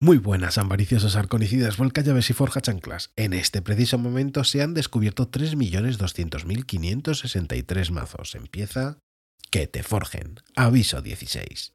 Muy buenas, ambariciosos arconicidas, llaves y forja chanclas. En este preciso momento se han descubierto 3.200.563 mazos. Empieza... Que te forjen. Aviso 16.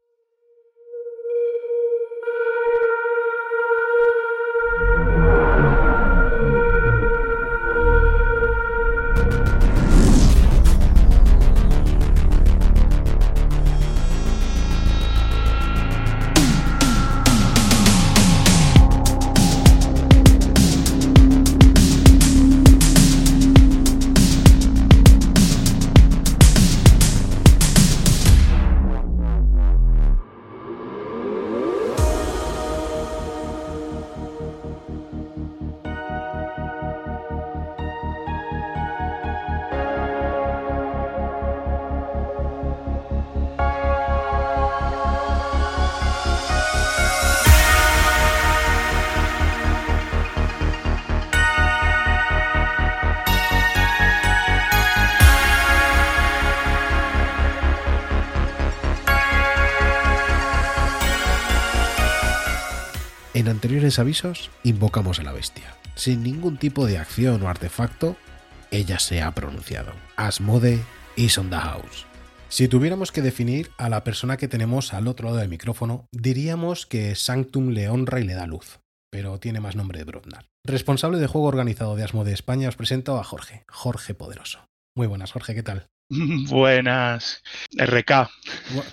Avisos, invocamos a la bestia. Sin ningún tipo de acción o artefacto, ella se ha pronunciado. Asmode is on the house. Si tuviéramos que definir a la persona que tenemos al otro lado del micrófono, diríamos que Sanctum le honra y le da luz, pero tiene más nombre de Brotnar. Responsable de juego organizado de Asmode España, os presento a Jorge, Jorge Poderoso. Muy buenas, Jorge, ¿qué tal? Buenas. RK.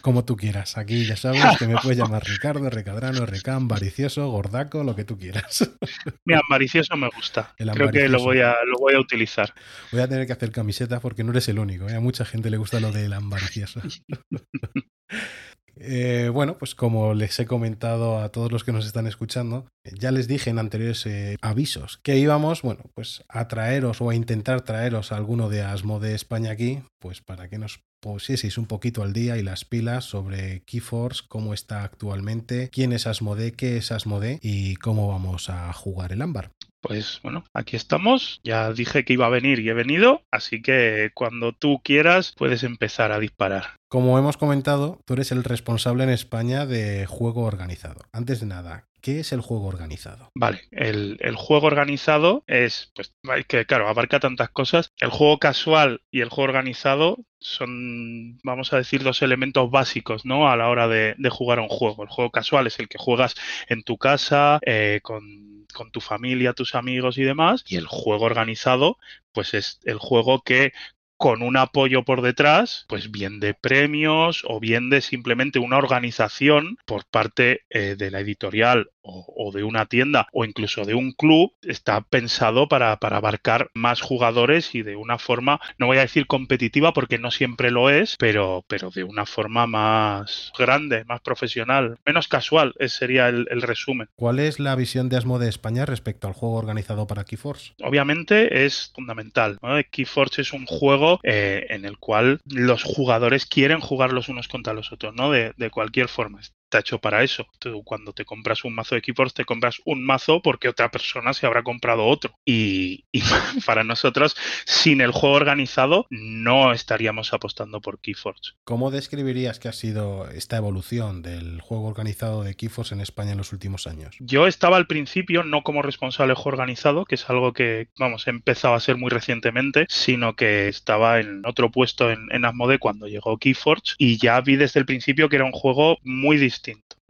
Como tú quieras. Aquí ya sabes que me puedes llamar Ricardo, Recadrano, RK, Ambaricioso, Gordaco, lo que tú quieras. Mira, Ambaricioso me gusta. Creo que lo voy, a, lo voy a utilizar. Voy a tener que hacer camiseta porque no eres el único. ¿eh? A mucha gente le gusta lo del ambaricioso. Eh, bueno, pues como les he comentado a todos los que nos están escuchando, ya les dije en anteriores eh, avisos que íbamos, bueno, pues a traeros o a intentar traeros alguno de Asmode España aquí, pues para que nos pusieseis un poquito al día y las pilas sobre Keyforce, cómo está actualmente, quién es Asmode, qué es Asmode y cómo vamos a jugar el ámbar. Pues bueno, aquí estamos. Ya dije que iba a venir y he venido, así que cuando tú quieras puedes empezar a disparar. Como hemos comentado, tú eres el responsable en España de juego organizado. Antes de nada, ¿Qué es el juego organizado? Vale, el, juego organizado es, pues, que claro, abarca tantas cosas. El juego casual y el juego organizado son, vamos a decir, dos elementos básicos, ¿no? A la hora de, jugar a un juego. El juego casual es el que juegas en tu casa, eh, con con tu familia, tus amigos y demás. Y el juego organizado, pues es el juego que con un apoyo por detrás, pues bien de premios o bien de simplemente una organización por parte eh, de la editorial o, de una tienda o incluso de un club, está pensado para, para, abarcar más jugadores y de una forma, no voy a decir competitiva porque no siempre lo es, pero, pero de una forma más grande, más profesional, menos casual, ese sería el, resumen. ¿Cuál es la visión de Asmo de España respecto al juego organizado para Keyforce? Obviamente es fundamental. Keyforce es un juego eh, en el cual los jugadores quieren jugar los unos contra los otros, ¿no? De, de cualquier forma está hecho para eso. Tú cuando te compras un mazo de Keyforce te compras un mazo porque otra persona se habrá comprado otro. Y, para nosotros, sin el juego organizado, no estaríamos apostando por Keyforce. ¿Cómo describirías que ha sido esta evolución del juego organizado de Keyforce en España en los últimos años? Yo estaba al principio no como responsable de juego organizado, que es algo que, vamos, empezaba a ser muy recientemente, sino que estaba en otro puesto en, en Asmode cuando llegó Keyforge y ya vi desde el principio que era un juego muy distinto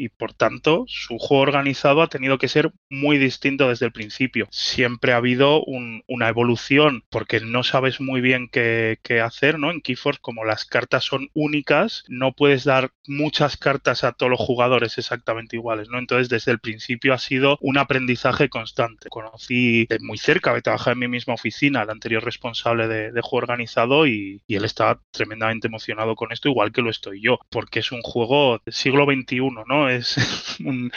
y por tanto su juego organizado ha tenido que ser muy distinto desde el principio. Siempre ha habido una evolución porque no sabes muy bien qué, hacer, ¿no? En Keyforce, como las cartas son únicas, no puedes dar muchas cartas a todos los jugadores exactamente iguales, ¿no? Entonces, desde el principio ha sido un aprendizaje constante. Conocí muy cerca, he trabajado en mi misma oficina, el anterior responsable de, juego organizado y él estaba tremendamente emocionado con esto, igual que lo estoy yo, porque es un juego del siglo XXI, ¿no? Es un,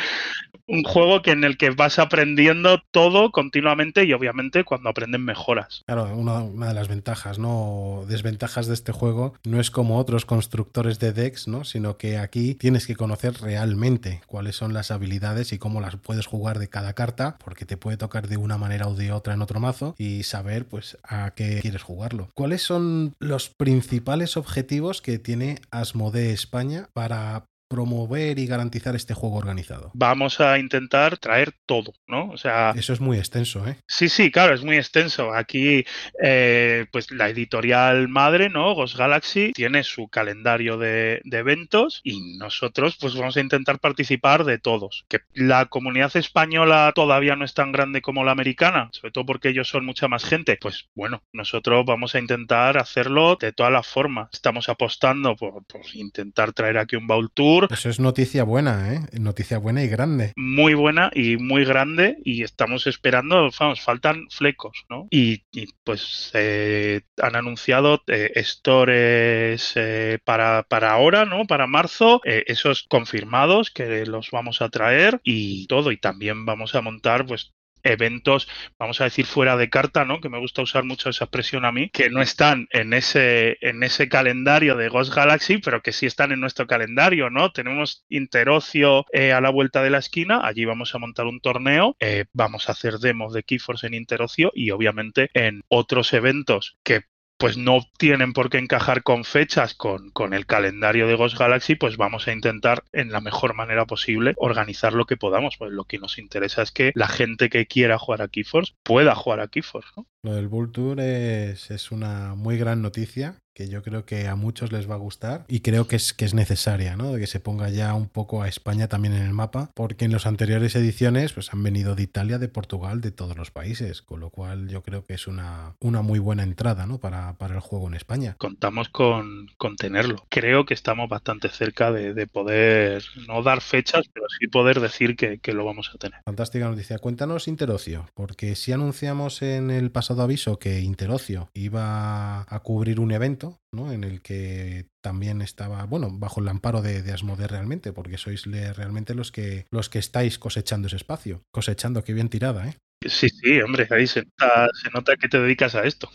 juego que en el que vas aprendiendo todo continuamente y obviamente cuando aprenden mejoras. Claro, una, de las ventajas, ¿no? Desventajas de este juego no es como otros constructores de decks, ¿no? Sino que aquí tienes que conocer realmente cuáles son las habilidades y cómo las puedes jugar de cada carta, porque te puede tocar de una manera o de otra en otro mazo y saber pues a qué quieres jugarlo. ¿Cuáles son los principales objetivos que tiene Asmodee España para promover y garantizar este juego organizado? Vamos a intentar traer todo, ¿no? O sea... Eso es muy extenso, ¿eh? Sí, sí, claro, es muy extenso. Aquí, eh, pues la editorial madre, ¿no? Ghost Galaxy, tiene su calendario de, de, eventos y nosotros, pues vamos a intentar participar de todos. Que la comunidad española todavía no es tan grande como la americana, sobre todo porque ellos son mucha más gente. Pues bueno, nosotros vamos a intentar hacerlo de todas las formas. Estamos apostando por, por intentar traer aquí un Baul Tour. Eso es noticia buena, ¿eh? Noticia buena y grande. Muy buena y muy grande y estamos esperando, vamos, faltan flecos, ¿no? Y, y pues eh, han anunciado eh, stores eh, para, para ahora, ¿no? Para marzo, esos confirmados que los vamos a traer y todo. Y también vamos a montar, pues, eventos, vamos a decir, fuera de carta, ¿no? Que me gusta usar mucho esa expresión a mí, que no están en ese, en ese calendario de Ghost Galaxy, pero que sí están en nuestro calendario, ¿no? Tenemos Interocio eh, a la vuelta de la esquina, allí vamos a montar un torneo, eh, vamos a hacer demos de Keyforce en Interocio y obviamente en otros eventos que pues no tienen por qué encajar con fechas con, con, el calendario de Ghost Galaxy, pues vamos a intentar en la mejor manera posible organizar lo que podamos. Pues lo que nos interesa es que la gente que quiera jugar a Keyforce pueda jugar a Keyforce. ¿no? Lo del Bull Tour es, es, una muy gran noticia que yo creo que a muchos les va a gustar y creo que es, que es necesaria, ¿no? De que se ponga ya un poco a España también en el mapa, porque en las anteriores ediciones pues han venido de Italia, de Portugal, de todos los países, con lo cual yo creo que es una, una muy buena entrada, ¿no? Para, para el juego en España. Contamos con, con tenerlo. Creo que estamos bastante cerca de, de, poder, no dar fechas, pero sí poder decir que, que lo vamos a tener. Fantástica noticia. Cuéntanos Interocio, porque si anunciamos en el pasado aviso que Interocio iba a cubrir un evento, ¿no? En el que también estaba, bueno, bajo el amparo de, de Asmodee realmente, porque sois realmente los que, los que estáis cosechando ese espacio. Cosechando, qué bien tirada, ¿eh? Sí, sí, hombre, ahí se nota, se nota que te dedicas a esto.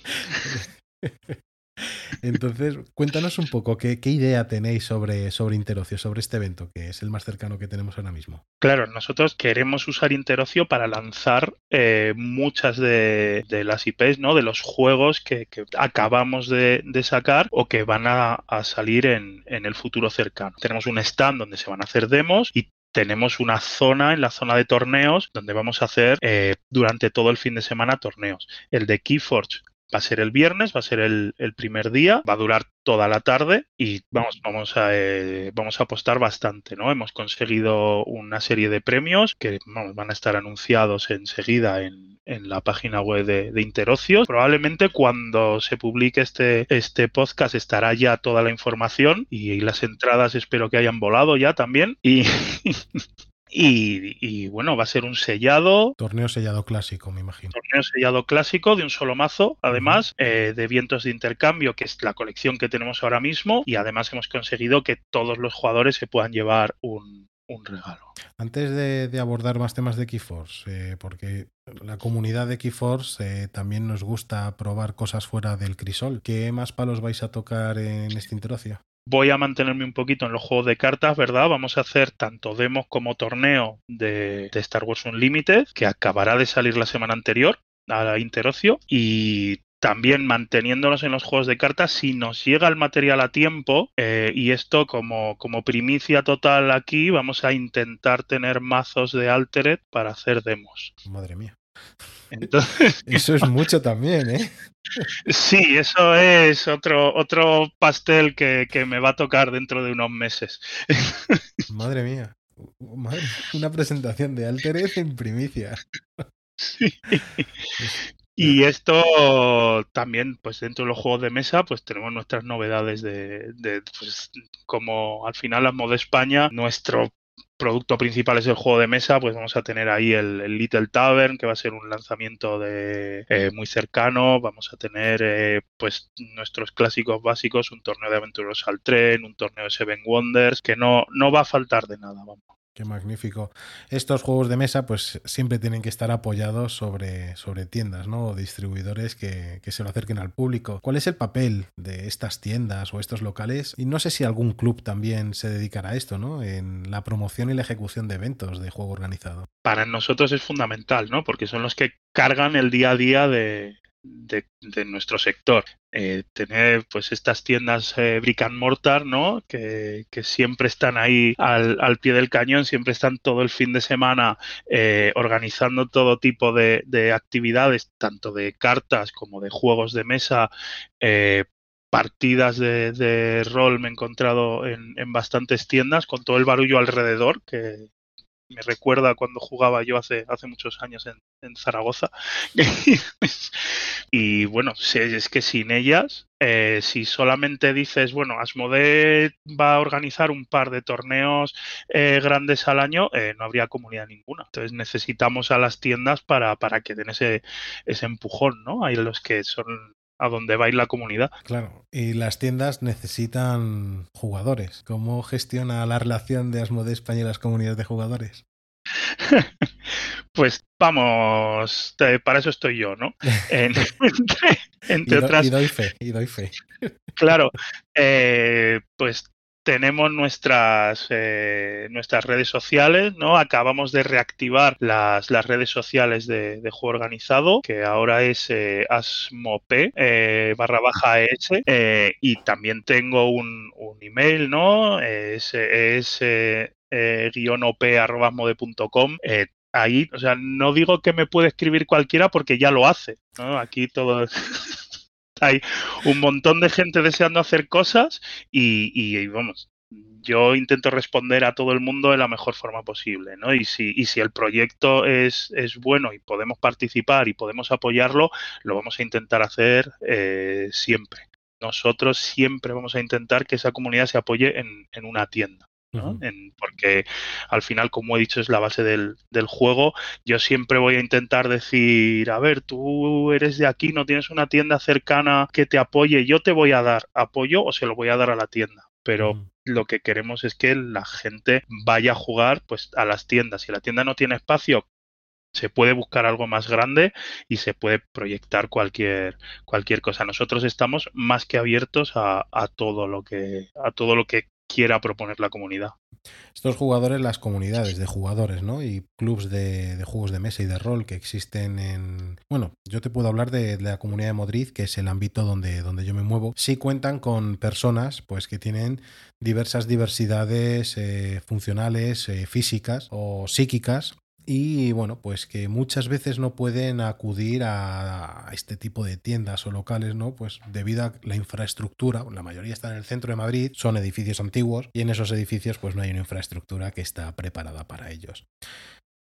Entonces, cuéntanos un poco qué, idea tenéis sobre, sobre Interocio, sobre este evento, que es el más cercano que tenemos ahora mismo. Claro, nosotros queremos usar Interocio para lanzar eh, muchas de, las IPs, ¿no? De los juegos que, acabamos de, sacar o que van a, salir en, en el futuro cercano. Tenemos un stand donde se van a hacer demos y tenemos una zona en la zona de torneos donde vamos a hacer eh, durante todo el fin de semana torneos. El de Keyforge va a ser el viernes, va a ser el, el, primer día, va a durar toda la tarde y vamos, vamos, a, eh, vamos a apostar bastante, ¿no? Hemos conseguido una serie de premios que vamos, van a estar anunciados enseguida en, en la página web de, de, Interocios. Probablemente cuando se publique este, este podcast estará ya toda la información y, y las entradas espero que hayan volado ya también y... Y, y, bueno, va a ser un sellado. Torneo sellado clásico, me imagino. Torneo sellado clásico de un solo mazo, además, uh -huh. eh, de vientos de intercambio, que es la colección que tenemos ahora mismo. Y además hemos conseguido que todos los jugadores se puedan llevar un, un regalo. Antes de, de, abordar más temas de Keyforce, eh, porque la comunidad de Keyforce eh, también nos gusta probar cosas fuera del crisol, ¿qué más palos vais a tocar en este interocio? Voy a mantenerme un poquito en los juegos de cartas, ¿verdad? Vamos a hacer tanto demos como torneo de, Star Wars Unlimited, que acabará de salir la semana anterior a la Interocio, y también manteniéndonos en los juegos de cartas, si nos llega el material a tiempo, eh, y esto como, como primicia total aquí, vamos a intentar tener mazos de Altered para hacer demos. Madre mía. Entonces, eso es mucho también, ¿eh? Sí, eso es otro, otro pastel que, que, me va a tocar dentro de unos meses. Madre mía. Madre, una presentación de Altered en primicia. Sí. Y esto también, pues dentro de los juegos de mesa, pues tenemos nuestras novedades de, de pues, como al final la moda España, nuestro producto principal es el juego de mesa, pues vamos a tener ahí el, Little Tavern, que va a ser un lanzamiento de, eh, muy cercano. Vamos a tener eh, pues nuestros clásicos básicos, un torneo de aventureros al tren, un torneo de Seven Wonders, que no, no va a faltar de nada, vamos. Qué magnífico. Estos juegos de mesa, pues siempre tienen que estar apoyados sobre, sobre tiendas, ¿no? O distribuidores que, que, se lo acerquen al público. ¿Cuál es el papel de estas tiendas o estos locales? Y no sé si algún club también se dedicará a esto, ¿no? En la promoción y la ejecución de eventos de juego organizado. Para nosotros es fundamental, ¿no? Porque son los que cargan el día a día de, de, nuestro sector. Eh, tener pues estas tiendas eh, brick and mortar, ¿no? Que, siempre están ahí al, pie del cañón, siempre están todo el fin de semana eh, organizando todo tipo de, actividades, tanto de cartas como de juegos de mesa, partidas de, rol me he encontrado en, en, bastantes tiendas con todo el barullo alrededor que, me recuerda cuando jugaba yo hace, hace muchos años en, Zaragoza. y bueno, es que sin ellas, eh, si solamente dices, bueno, Asmode va a organizar un par de torneos eh, grandes al año, eh, no habría comunidad ninguna. Entonces necesitamos a las tiendas para, para que den ese, ese empujón, ¿no? Hay los que son a donde va a ir la comunidad. Claro, y las tiendas necesitan jugadores. ¿Cómo gestiona la relación de Asmode España y las comunidades de jugadores? pues vamos, para eso estoy yo, ¿no? entre, otras. Y doy fe, y doy fe. claro, eh, pues tenemos nuestras, eh, nuestras redes sociales, ¿no? Acabamos de reactivar las, las redes sociales de, juego organizado, que ahora es eh, asmope eh, barra baja es, y también tengo un, un email, ¿no? Es, es guion op.mode.com. ahí, o sea, no digo que me puede escribir cualquiera porque ya lo hace, ¿no? Aquí todo... hay un montón de gente deseando hacer cosas y, vamos, yo intento responder a todo el mundo de la mejor forma posible, ¿no? Y si, y si el proyecto es, es bueno y podemos participar y podemos apoyarlo, lo vamos a intentar hacer eh, siempre. Nosotros siempre vamos a intentar que esa comunidad se apoye en, en una tienda. ¿No? en, porque al final, como he dicho, es la base del, del, juego. Yo siempre voy a intentar decir, a ver, tú eres de aquí, no tienes una tienda cercana que te apoye, yo te voy a dar apoyo o se lo voy a dar a la tienda. Pero lo que queremos es que la gente vaya a jugar pues a las tiendas. Si la tienda no tiene espacio, se puede buscar algo más grande y se puede proyectar cualquier cualquier cosa. Nosotros estamos más que abiertos a, a todo lo que a todo lo que quiera proponer la comunidad. Estos jugadores, las comunidades de jugadores, ¿no? Y clubs de, juegos de mesa y de rol que existen en... Bueno, yo te puedo hablar de, la comunidad de Madrid, que es el ámbito donde, donde yo me muevo. Sí cuentan con personas, pues, que tienen diversas diversidades eh, funcionales, eh, físicas o psíquicas, y bueno, pues que muchas veces no pueden acudir a, este tipo de tiendas o locales, ¿no? Pues debido a la infraestructura, la mayoría está en el centro de Madrid, son edificios antiguos y en esos edificios pues no hay una infraestructura que está preparada para ellos.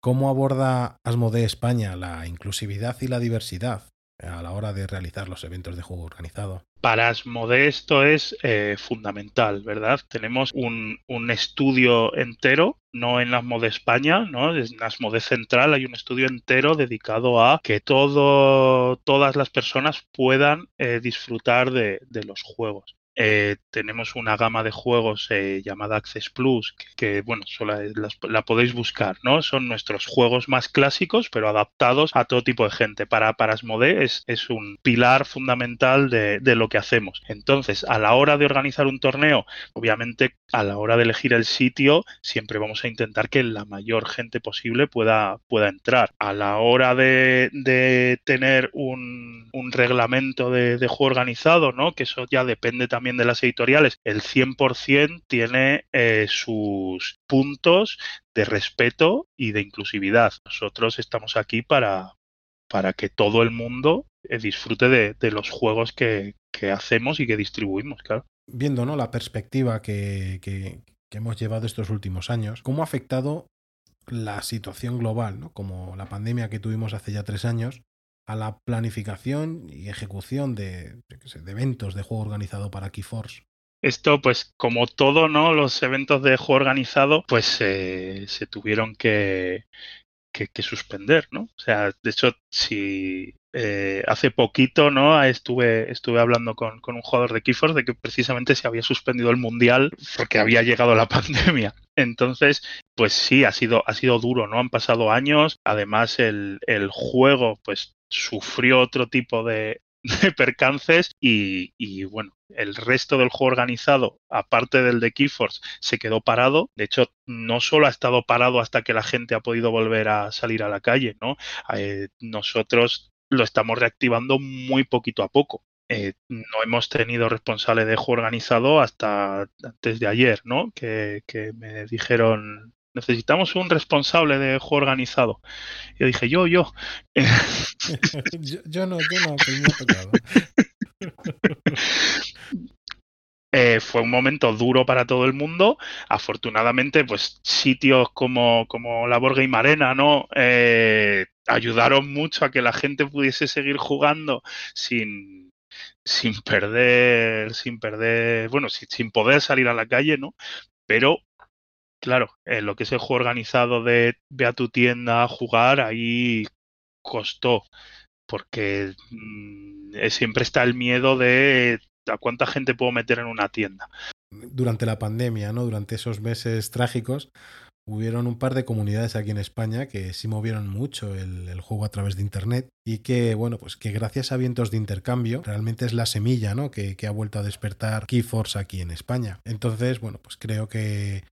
¿Cómo aborda Asmodee España la inclusividad y la diversidad a la hora de realizar los eventos de juego organizado? Para Asmodee esto es eh, fundamental, ¿verdad? Tenemos un, estudio entero, no en Asmodee España, ¿no? En Asmodee Central hay un estudio entero dedicado a que todo, todas las personas puedan eh, disfrutar de los juegos. Eh, tenemos una gama de juegos eh, llamada Access Plus, que, bueno, solo la, podéis buscar, ¿no? Son nuestros juegos más clásicos, pero adaptados a todo tipo de gente. Para, para Asmodee es, es un pilar fundamental de, de, lo que hacemos. Entonces, a la hora de organizar un torneo, obviamente, a la hora de elegir el sitio, siempre vamos a intentar que la mayor gente posible pueda, pueda entrar. A la hora de, de tener un, un reglamento de, de juego organizado, ¿no? Que eso ya depende también de las editoriales, el 100% tiene eh, sus puntos de respeto y de inclusividad. Nosotros estamos aquí para, para que todo el mundo eh, disfrute de, los juegos que, hacemos y que distribuimos. Viendo ¿no? la perspectiva que, que, hemos llevado estos últimos años, ¿cómo ha afectado la situación global, ¿no? como la pandemia que tuvimos hace ya tres años, a la planificación y ejecución de, eventos de juego organizado para Keyforce. Esto, pues, como todo, ¿no? Los eventos de juego organizado, pues eh, se tuvieron que, suspender, ¿no? O sea, de hecho, si eh, hace poquito, ¿no? Estuve, estuve hablando con, con un jugador de Keyforce de que precisamente se había suspendido el mundial porque había llegado la pandemia. Entonces, pues sí, ha sido, ha sido duro, ¿no? Han pasado años. Además, el, el juego, pues sufrió otro tipo de, percances y, bueno, el resto del juego organizado, aparte del de Keyforce, se quedó parado. De hecho, no solo ha estado parado hasta que la gente ha podido volver a salir a la calle, ¿no? Eh, nosotros lo estamos reactivando muy poquito a poco. Eh, no hemos tenido responsable de juego organizado hasta antes de ayer, ¿no? Que, me dijeron, necesitamos un responsable de juego organizado. Yo dije, yo, yo. yo, no, yo no, que me ha tocado. Eh, fue un momento duro para todo el mundo. Afortunadamente, pues sitios como, como la Borga y Marena, ¿no? Eh, ayudaron mucho a que la gente pudiese seguir jugando sin, sin perder, sin perder, bueno, sin, poder salir a la calle, ¿no? Pero claro, en lo que es el juego organizado de ve a tu tienda a jugar, ahí costó, porque mm, siempre está el miedo de a cuánta gente puedo meter en una tienda. Durante la pandemia, ¿no? Durante esos meses trágicos, hubieron un par de comunidades aquí en España que sí movieron mucho el, juego a través de internet y que, bueno, pues que gracias a vientos de intercambio realmente es la semilla, ¿no? Que, que ha vuelto a despertar Keyforce aquí en España. Entonces, bueno, pues creo que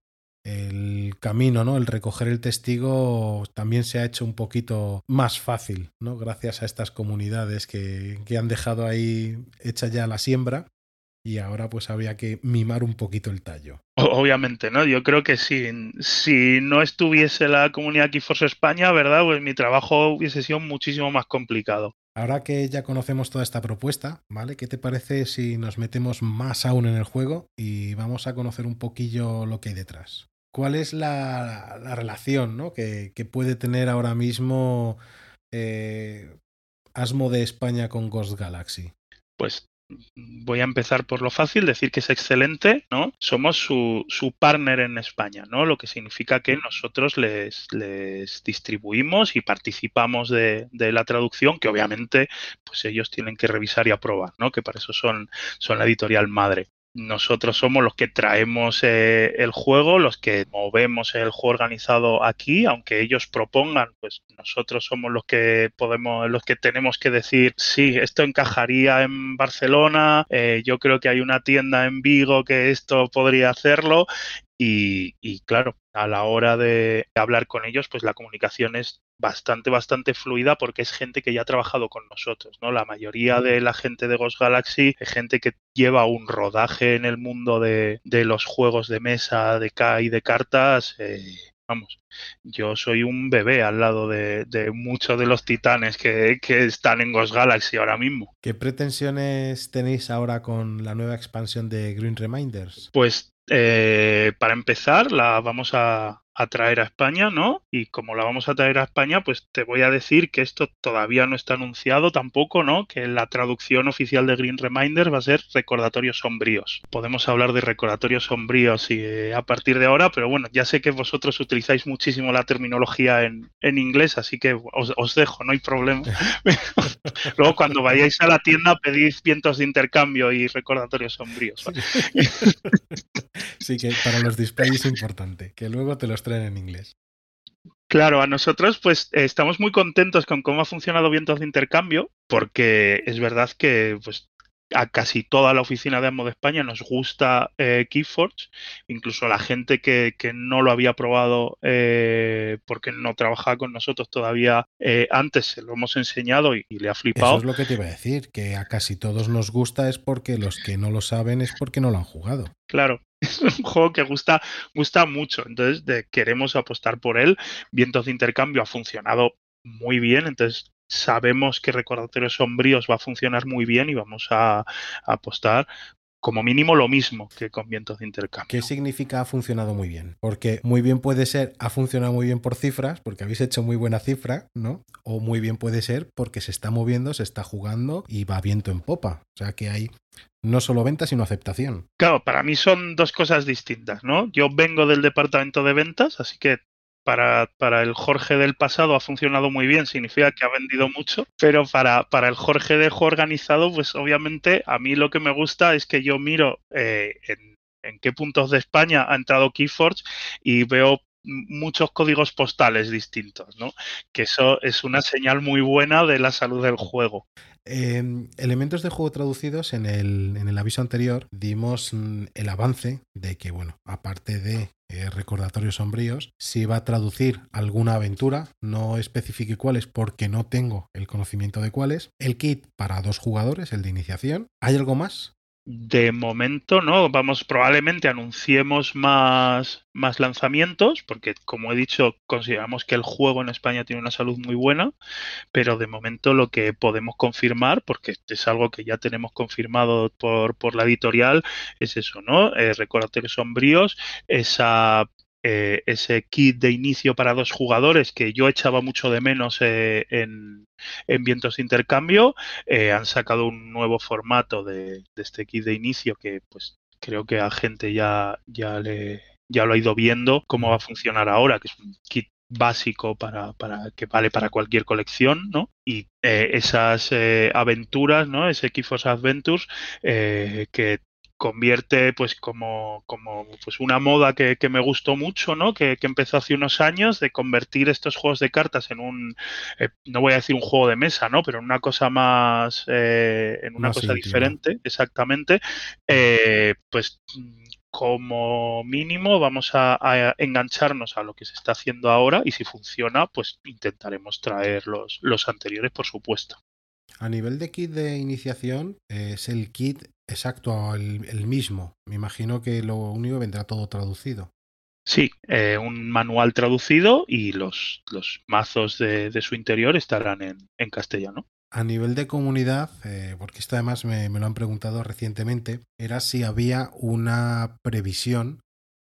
el camino, ¿no? El recoger el testigo también se ha hecho un poquito más fácil, ¿no? Gracias a estas comunidades que, que han dejado ahí hecha ya la siembra y ahora pues había que mimar un poquito el tallo. Obviamente, ¿no? Yo creo que si, si no estuviese la comunidad Keyforce España, ¿verdad? Pues mi trabajo hubiese sido muchísimo más complicado. Ahora que ya conocemos toda esta propuesta, ¿vale? ¿Qué te parece si nos metemos más aún en el juego y vamos a conocer un poquillo lo que hay detrás? ¿Cuál es la, relación ¿no? que, puede tener ahora mismo eh, Asmo de España con Ghost Galaxy? Pues voy a empezar por lo fácil, decir que es excelente, ¿no? Somos su, su partner en España, ¿no? Lo que significa que nosotros les, les distribuimos y participamos de, de, la traducción, que obviamente pues ellos tienen que revisar y aprobar, ¿no? Que para eso son, son la editorial madre nosotros somos los que traemos eh, el juego, los que movemos el juego organizado aquí, aunque ellos propongan, pues nosotros somos los que podemos, los que tenemos que decir, sí, esto encajaría en Barcelona, eh, yo creo que hay una tienda en Vigo que esto podría hacerlo y, y, claro, a la hora de hablar con ellos, pues la comunicación es bastante, bastante fluida porque es gente que ya ha trabajado con nosotros, ¿no? La mayoría de la gente de Ghost Galaxy es gente que lleva un rodaje en el mundo de, de los juegos de mesa, de K y de cartas. Eh, vamos, yo soy un bebé al lado de, de muchos de los titanes que, que, están en Ghost Galaxy ahora mismo. ¿Qué pretensiones tenéis ahora con la nueva expansión de Green Reminders? Pues eh, para empezar, la vamos a, a traer a España, ¿no? Y como la vamos a traer a España, pues te voy a decir que esto todavía no está anunciado tampoco, ¿no? Que la traducción oficial de Green Reminder va a ser recordatorios sombríos. Podemos hablar de recordatorios sombríos y, eh, a partir de ahora, pero bueno, ya sé que vosotros utilizáis muchísimo la terminología en, en inglés, así que os, os, dejo, no hay problema. Luego cuando vayáis a la tienda pedís vientos de intercambio y recordatorios sombríos. sí, que para los displays es importante, que luego te los en inglés. Claro, a nosotros pues estamos muy contentos con cómo ha funcionado Vientos de Intercambio, porque es verdad que pues a casi toda la oficina de Amo de España nos gusta eh, Keyforge, incluso la gente que, que, no lo había probado eh, porque no trabajaba con nosotros todavía eh, antes, se lo hemos enseñado y, y, le ha flipado. Eso es lo que te iba a decir, que a casi todos nos gusta es porque los que no lo saben es porque no lo han jugado. Claro, es un juego que gusta, gusta mucho, entonces de, queremos apostar por él. Vientos de intercambio ha funcionado muy bien, entonces sabemos que Recordatorios Sombríos va a funcionar muy bien y vamos a, a apostar como mínimo lo mismo que con vientos de intercambio. ¿Qué significa ha funcionado muy bien? Porque muy bien puede ser ha funcionado muy bien por cifras, porque habéis hecho muy buena cifra, ¿no? O muy bien puede ser porque se está moviendo, se está jugando y va viento en popa. O sea que hay no solo venta, sino aceptación. Claro, para mí son dos cosas distintas, ¿no? Yo vengo del departamento de ventas, así que para, para, el Jorge del pasado ha funcionado muy bien, significa que ha vendido mucho, pero para, para el Jorge de organizado, pues obviamente a mí lo que me gusta es que yo miro eh, en, en, qué puntos de España ha entrado Keyforge y veo muchos códigos postales distintos, ¿no? Que eso es una señal muy buena de la salud del juego. Em, elementos de juego traducidos en el, en el aviso anterior dimos mm, el avance de que, bueno, aparte de eh, recordatorios sombríos, si va a traducir alguna aventura, no especifique cuáles porque no tengo el conocimiento de cuáles, el kit para dos jugadores, el de iniciación. ¿Hay algo más? De momento no, vamos, probablemente anunciemos más, más lanzamientos, porque como he dicho, consideramos que el juego en España tiene una salud muy buena, pero de momento lo que podemos confirmar, porque es algo que ya tenemos confirmado por, por la editorial, es eso, ¿no? Eh, recordatorios sombríos, esa eh, ese kit de inicio para dos jugadores que yo echaba mucho de menos eh, en, vientos de intercambio. Eh, han sacado un nuevo formato de, este kit de inicio que pues creo que a gente ya, ya, le, ya lo ha ido viendo cómo va a funcionar ahora, que es un kit básico para, para que vale para cualquier colección, ¿no? Y esas aventuras, ¿no? Ese Keyforce Adventures que convierte pues como, como pues una moda que, que me gustó mucho, ¿no? Que, que, empezó hace unos años de convertir estos juegos de cartas en un, eh, no voy a decir un juego de mesa, ¿no? Pero en una cosa más, eh, en una cosa diferente, exactamente, eh, pues como mínimo vamos a, a, engancharnos a lo que se está haciendo ahora y si funciona, pues intentaremos traer los, los anteriores, por supuesto. A nivel de kit de iniciación, es el kit exacto, el, mismo. Me imagino que lo único vendrá todo traducido. Sí, eh, un manual traducido y los, los mazos de, su interior estarán en, castellano. A nivel de comunidad, eh, porque esto además me, me, lo han preguntado recientemente, era si había una previsión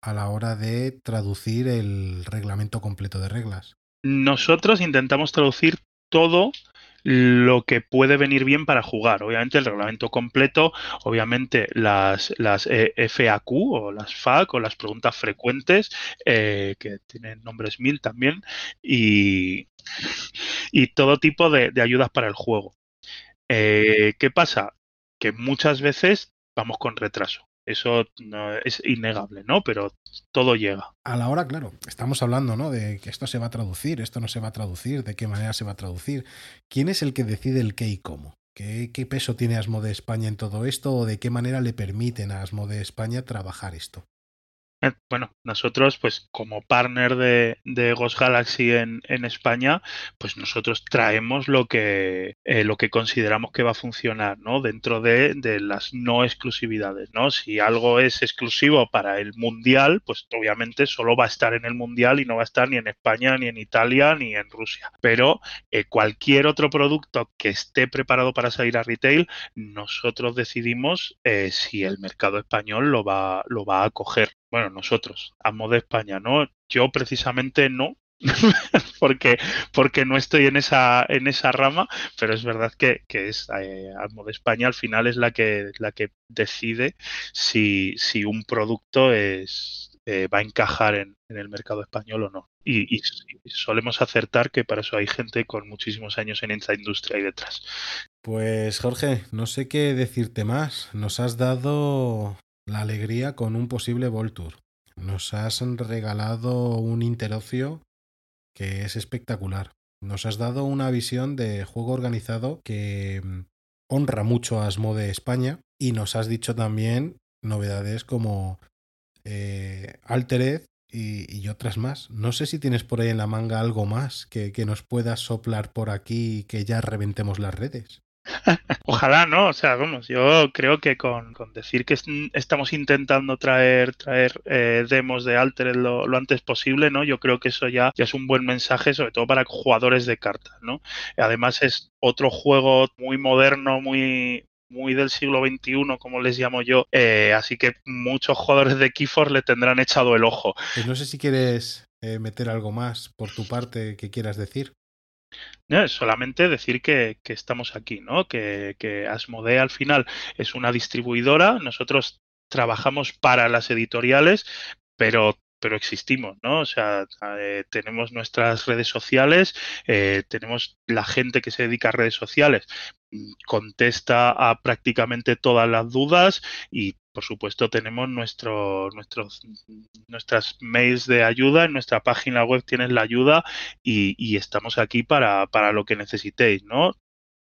a la hora de traducir el reglamento completo de reglas. Nosotros intentamos traducir todo lo que puede venir bien para jugar. Obviamente el reglamento completo, obviamente las, eh, FAQ o las FAQ o las preguntas frecuentes, eh, que tienen nombres mil también, y, y todo tipo de, ayudas para el juego. Eh, ¿Qué pasa? Que muchas veces vamos con retraso. Eso no, es innegable, ¿no? Pero todo llega. A la hora, claro, estamos hablando, ¿no? De que esto se va a traducir, esto no se va a traducir, de qué manera se va a traducir. ¿Quién es el que decide el qué y cómo? ¿Qué, peso tiene Asmode España en todo esto o de qué manera le permiten a Asmode España trabajar esto? Bueno, nosotros, pues como partner de, de Ghost Galaxy en, en, España, pues nosotros traemos lo que, eh, lo que consideramos que va a funcionar, ¿no? Dentro de, de, las no exclusividades, ¿no? Si algo es exclusivo para el Mundial, pues obviamente solo va a estar en el Mundial y no va a estar ni en España, ni en Italia, ni en Rusia. Pero eh, cualquier otro producto que esté preparado para salir a retail, nosotros decidimos eh, si el mercado español lo va, lo va a coger bueno, nosotros, a modo España, ¿no? Yo precisamente no, porque, porque no estoy en esa, en esa rama, pero es verdad que, que es eh, de España al final es la que, la que decide si, si un producto es, eh, va a encajar en, en, el mercado español o no. Y, y, solemos acertar que para eso hay gente con muchísimos años en esta industria ahí detrás. Pues Jorge, no sé qué decirte más. Nos has dado la alegría con un posible Voltur. Nos has regalado un interocio que es espectacular. Nos has dado una visión de juego organizado que mm, honra mucho a Asmode España y nos has dicho también novedades como eh, Altered y, otras más. No sé si tienes por ahí en la manga algo más que, que nos puedas soplar por aquí y que ya reventemos las redes. Ojalá, ¿no? O sea, vamos, yo creo que con, decir que estamos intentando traer, traer eh, demos de Altered lo, lo, antes posible, ¿no? Yo creo que eso ya, ya es un buen mensaje, sobre todo para jugadores de cartas, ¿no? Además es otro juego muy moderno, muy, muy del siglo XXI, como les llamo yo. Eh, así que muchos jugadores de Keyforce le tendrán echado el ojo. Pues no sé si quieres eh, meter algo más por tu parte que quieras decir. No, solamente decir que, que, estamos aquí, ¿no? Que, que Asmodee al final es una distribuidora, nosotros trabajamos para las editoriales, pero pero existimos, ¿no? O sea, eh, tenemos nuestras redes sociales, eh, tenemos la gente que se dedica a redes sociales, mm, contesta a prácticamente todas las dudas y por supuesto, tenemos nuestro, nuestros, nuestras mails de ayuda. En nuestra página web tienes la ayuda y, estamos aquí para, para, lo que necesitéis, ¿no?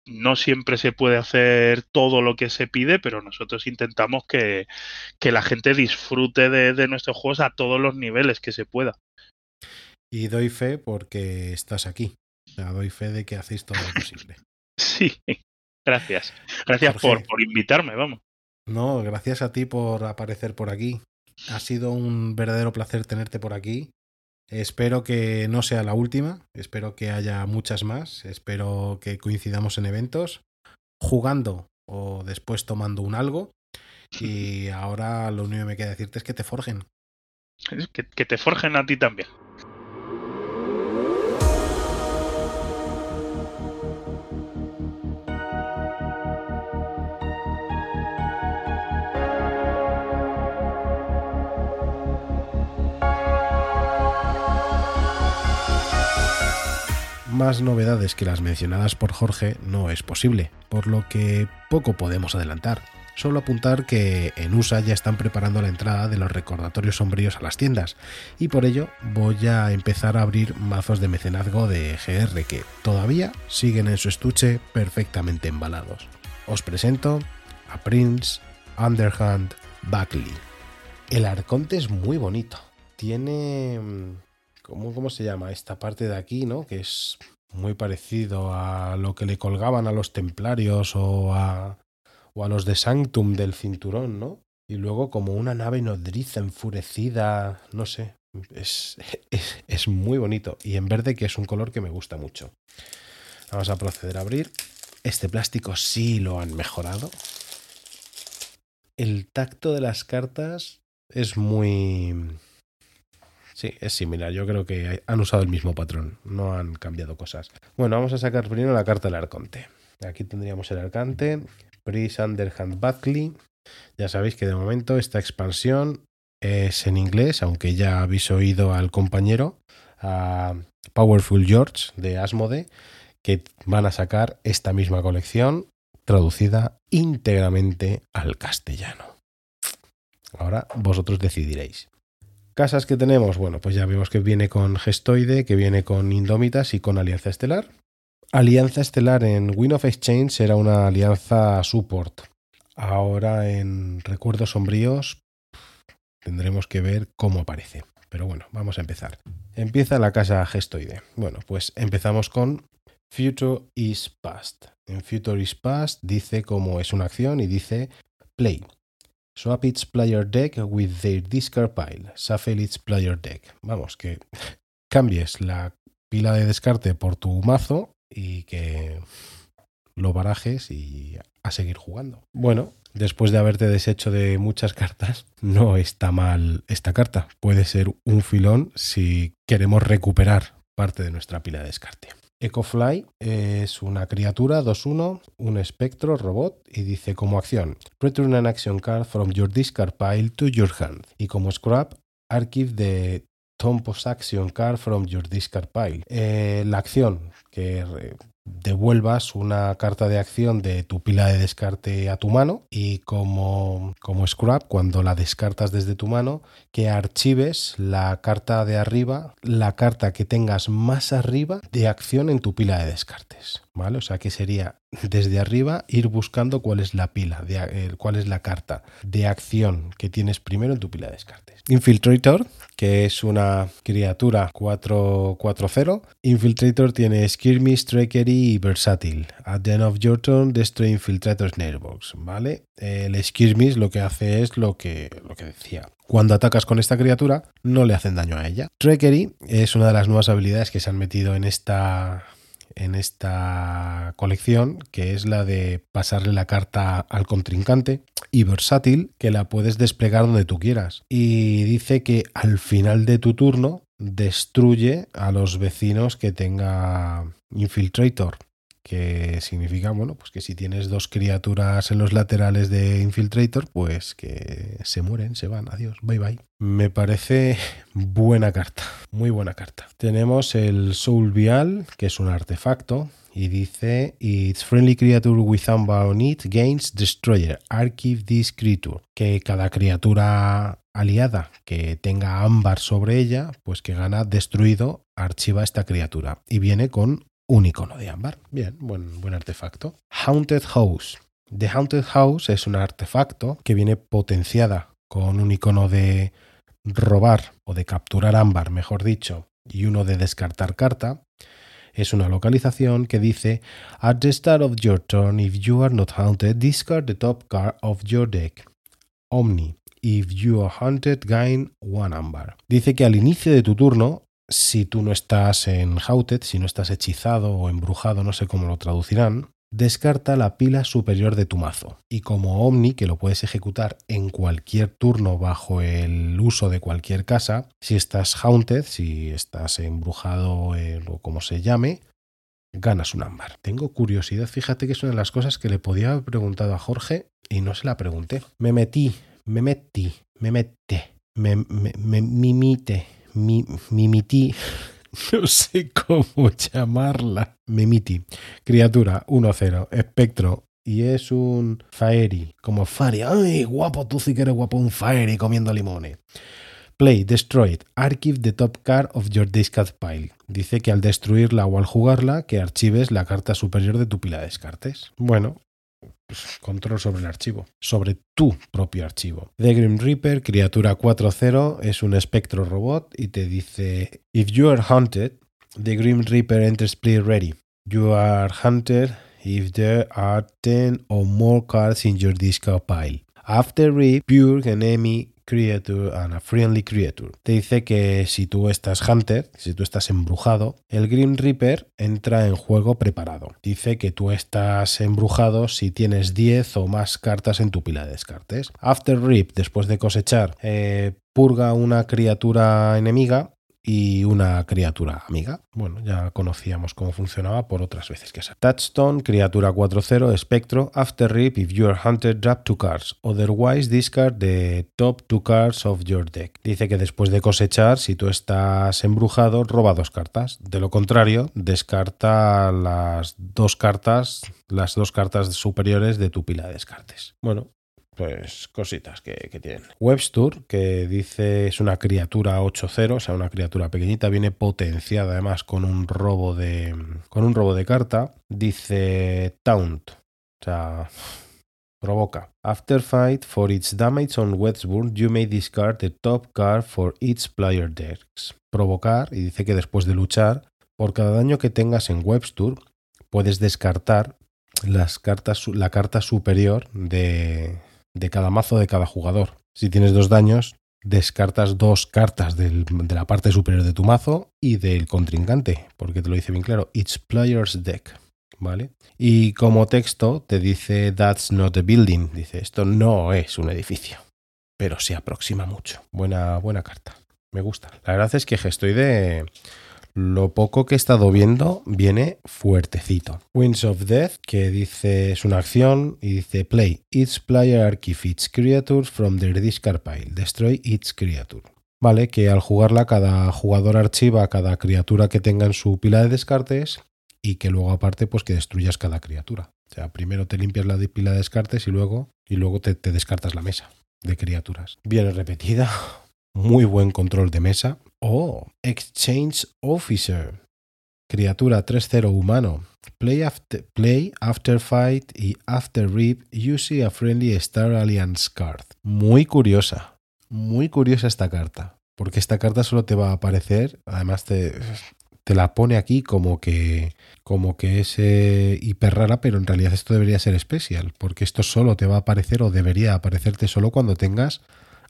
No siempre se puede hacer todo lo que se pide, pero nosotros intentamos que, la gente disfrute de, de nuestros juegos a todos los niveles que se pueda. Y doy fe porque estás aquí. O sea, doy fe de que hacéis todo lo posible. Sí, gracias. Gracias por, por invitarme, vamos. No, gracias a ti por aparecer por aquí. Ha sido un verdadero placer tenerte por aquí. Espero que no sea la última, espero que haya muchas más, espero que coincidamos en eventos, jugando o después tomando un algo. Y ahora lo único que me queda decirte es que te forjen. que te forjen a ti también. Más novedades que las mencionadas por Jorge no es posible, por lo que poco podemos adelantar. Solo apuntar que en USA ya están preparando la entrada de los recordatorios sombríos a las tiendas, y por ello voy a empezar a abrir mazos de mecenazgo de GR que todavía siguen en su estuche perfectamente embalados. Os presento a Prince Underhand Buckley. El arconte es muy bonito. Tiene mm, ¿Cómo, se llama? Esta parte de aquí, ¿no? Que es muy parecido a lo que le colgaban a los templarios o a, o a los de Sanctum del cinturón, ¿no? Y luego como una nave nodriza enfurecida, no sé, es, es, es, muy bonito. Y en verde que es un color que me gusta mucho. Vamos a proceder a abrir. Este plástico sí lo han mejorado. El tacto de las cartas es muy Sí, es similar. Yo creo que han usado el mismo patrón. No han cambiado cosas. Bueno, vamos a sacar primero la carta del arconte. Aquí tendríamos el arcante. Pris Underhand Buckley. Ya sabéis que de momento esta expansión es en inglés, aunque ya habéis oído al compañero, a Powerful George de Asmode, que van a sacar esta misma colección traducida íntegramente al castellano. Ahora vosotros decidiréis. Casas que tenemos, bueno, pues ya vemos que viene con Gestoide, que viene con Indómitas y con Alianza Estelar. Alianza Estelar en Win of Exchange era una alianza support. Ahora en Recuerdos Sombríos tendremos que ver cómo aparece. Pero bueno, vamos a empezar. Empieza la casa Gestoide. Bueno, pues empezamos con Future is Past. En Future is Past dice cómo es una acción y dice Play. Swap its player deck with their discard pile. Shuffle its player deck. Vamos, que cambies la pila de descarte por tu mazo y que lo barajes y a seguir jugando. Bueno, después de haberte deshecho de muchas cartas, no está mal esta carta. Puede ser un filón si queremos recuperar parte de nuestra pila de descarte. EcoFly es una criatura 2-1, un espectro robot y dice como acción Return an action card from your discard pile to your hand y como scrap archive the Tompos action card from your discard pile. Eh, la acción que devuelvas una carta de acción de tu pila de descarte a tu mano y como, como scrap, cuando la descartas desde tu mano, que archives la carta de arriba, la carta que tengas más arriba de acción en tu pila de descartes. ¿Vale? O sea que sería desde arriba ir buscando cuál es la pila, de, eh, cuál es la carta de acción que tienes primero en tu pila de descartes. Infiltrator, que es una criatura 4-4-0. Infiltrator tiene Skirmish, Trickery y Versatile. At the end of your turn, destroy Infiltrator's Nearbox. ¿Vale? El Skirmish lo que hace es lo que, lo que decía. Cuando atacas con esta criatura, no le hacen daño a ella. Trickery es una de las nuevas habilidades que se han metido en esta en esta colección, que es la de pasarle la carta al contrincante, y versátil, que la puedes desplegar donde tú quieras. Y dice que al final de tu turno destruye a los vecinos que tenga Infiltrator que significa, bueno, pues que si tienes dos criaturas en los laterales de Infiltrator, pues que se mueren, se van, adiós, bye bye. Me parece buena carta, muy buena carta. Tenemos el Soul Vial, que es un artefacto, y dice Its friendly creature with on it gains destroyer. Archive this creature. Que cada criatura aliada que tenga ámbar sobre ella, pues que gana destruido, archiva esta criatura. Y viene con un icono de ámbar. Bien, buen, buen artefacto. Haunted House. The Haunted House es un artefacto que viene potenciada con un icono de robar o de capturar ámbar, mejor dicho, y uno de descartar carta. Es una localización que dice At the start of your turn, if you are not haunted, discard the top card of your deck. Omni. If you are haunted, gain one amber. Dice que al inicio de tu turno, si tú no estás en haunted, si no estás hechizado o embrujado, no sé cómo lo traducirán, descarta la pila superior de tu mazo. Y como Omni, que lo puedes ejecutar en cualquier turno bajo el uso de cualquier casa, si estás Haunted, si estás embrujado eh, o como se llame, ganas un ámbar. Tengo curiosidad, fíjate que es una de las cosas que le podía haber preguntado a Jorge y no se la pregunté. Me metí, me metí, me mete, me, me, me mimite, mi, mimiti. No sé cómo llamarla. Mimiti. Criatura 1-0. Espectro. Y es un Faeri. Como Fari. ¡Ay, guapo! Tú sí que eres guapo. Un Faeri comiendo limones. Play, destroy, archive the top card of your discard pile. Dice que al destruirla o al jugarla, que archives la carta superior de tu pila de descartes. Bueno, control sobre el archivo, sobre tu propio archivo. The Grim Reaper, criatura 4-0, es un espectro robot y te dice: If you are hunted, the Grim Reaper enters play ready. You are hunted if there are 10 or more cards in your discard pile. After reap, pure enemy creature and a friendly creature. Te dice que si tú estás hunter, si tú estás embrujado, el Grim Reaper entra en juego preparado. Dice que tú estás embrujado si tienes 10 o más cartas en tu pila de descartes. After Rip, después de cosechar, eh, purga una criatura enemiga y una criatura amiga. Bueno, ya conocíamos cómo funcionaba por otras veces que sea. Touchstone, criatura 4-0, espectro, after rip if you are hunted, drop two cards. Otherwise, discard the top two cards of your deck. Dice que después de cosechar, si tú estás embrujado, roba dos cartas. De lo contrario, descarta las dos cartas, las dos cartas superiores de tu pila de descartes. Bueno, pues cositas que, tienen. Webster, que dice es una criatura 8-0, o sea, una criatura pequeñita, viene potenciada además con un robo de. con un robo de carta. Dice Taunt. O sea. Provoca. After fight, for its damage on Webster, you may discard the top card for each player decks. Provocar, y dice que después de luchar, por cada daño que tengas en Webster, puedes descartar las cartas, la carta superior de, de cada mazo de cada jugador. Si tienes dos daños, descartas dos cartas de la parte superior de tu mazo y del contrincante, porque te lo dice bien claro, each player's deck, ¿vale? Y como texto te dice that's not a building, dice esto no es un edificio, pero se aproxima mucho. Buena, buena carta, me gusta. La verdad es que estoy de lo poco que he estado viendo viene fuertecito. Winds of Death, que dice es una acción y dice play. Each player archive its creatures from their discard pile. Destroy each creature. Vale, que al jugarla cada jugador archiva cada criatura que tenga en su pila de descartes y que luego aparte pues que destruyas cada criatura. O sea, primero te limpias la pila de descartes y luego, y luego te, te descartas la mesa de criaturas. Viene repetida, muy buen control de mesa Oh, Exchange Officer. Criatura 3-0 humano. Play after, play after fight y after rip, you see a friendly Star Alliance card. Muy curiosa. Muy curiosa esta carta. Porque esta carta solo te va a aparecer, además te, te la pone aquí como que, como que es eh, hiper rara, pero en realidad esto debería ser especial, porque esto solo te va a aparecer o debería aparecerte solo cuando tengas